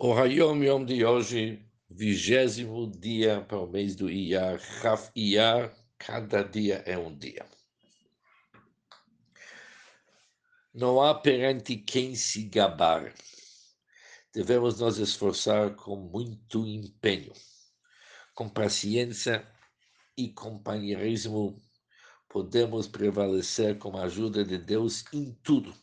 O Hayom Yom de hoje, vigésimo dia para o mês do Iyar, Raf Iyar, cada dia é um dia. Não há perante quem se gabar. Devemos nos esforçar com muito empenho, com paciência e companheirismo. Podemos prevalecer com a ajuda de Deus em tudo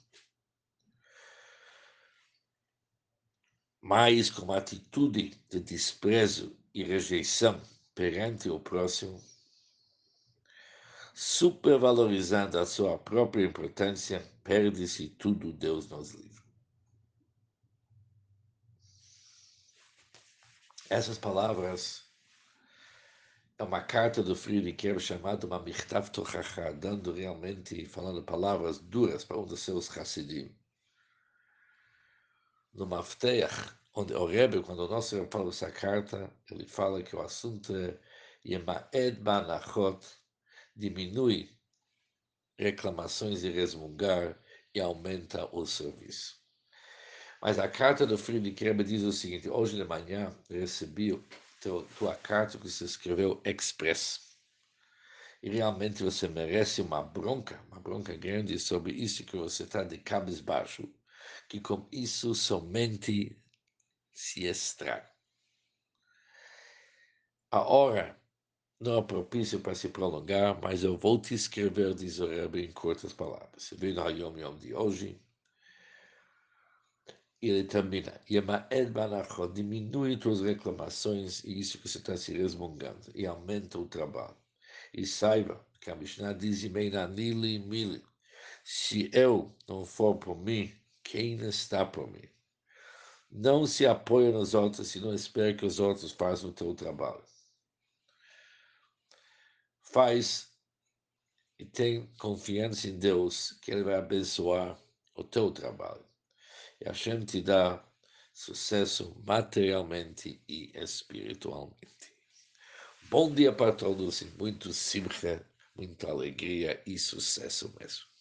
mas com atitude de desprezo e rejeição perante o próximo, supervalorizando a sua própria importância, perde-se tudo, Deus nos livre. Essas palavras é uma carta do Friedrich chamada uma Michtav Tochacha, dando realmente, falando palavras duras para um dos seus Hassidim no Mafteach, onde o Rebbe, quando o nosso Rebbe fala essa carta, ele fala que o assunto é Yemaed Banachot, diminui reclamações e resmungar e aumenta o serviço. Mas a carta do Friedrich Rebbe diz o seguinte, hoje de manhã recebi teu, tua carta que você escreveu express. E realmente você merece uma bronca, uma bronca grande sobre isso que você está de cabisbaixo que com isso somente se estraga. A hora não é propícia para se prolongar, mas eu vou te escrever, diz o Rebbe, em curtas palavras. Vê no Hayom Yom de hoje, ele termina, Yemaed Banachot, diminui tuas reclamações e isso que você está se resmungando, e aumenta o trabalho. E saiba que a Mishnah diz, Mili, se eu não for por mim, quem está por mim. Não se apoia nos outros e não espera que os outros façam o teu trabalho. Faz e tem confiança em Deus que Ele vai abençoar o teu trabalho. E Hashem te dá sucesso materialmente e espiritualmente. Bom dia para todos e muito simcha, muita alegria e sucesso mesmo.